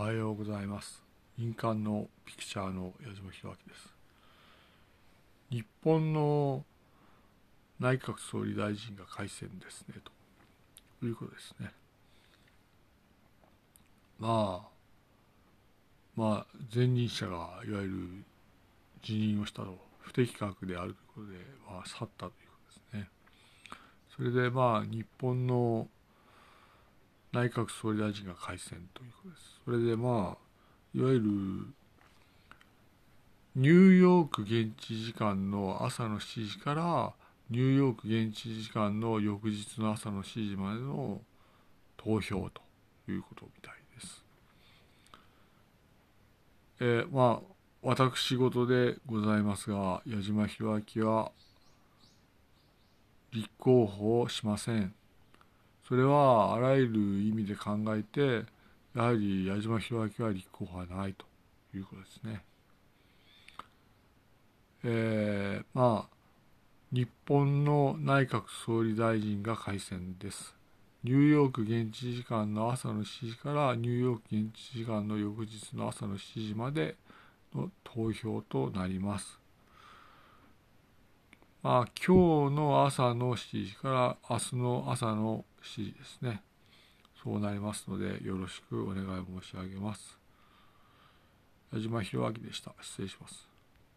おはようございます。民間のピクチャーの矢島弘明です。日本の内閣総理大臣が改選ですねということですね。まあまあ前任者がいわゆる辞任をしたと不適格であるということで、まあ、去ったということですね。それでまあ日本の内閣総理大臣が改選ということです。それでまあいわゆるニューヨーク現地時間の朝の7時からニューヨーク現地時間の翌日の朝の7時までの投票ということみたいです。えー、まあ私事でございますが矢島弘明は立候補しません。それはあらゆる意味で考えてやはり矢島弘明は立候補はないということですね。えー、まあ日本の内閣総理大臣が改選です。ニューヨーク現地時間の朝の7時からニューヨーク現地時間の翌日の朝の7時までの投票となります。まあ、今日の朝の7時から明日の朝の7時ですね。そうなりますので、よろしくお願い申し上げます。矢島弘明でした。失礼します。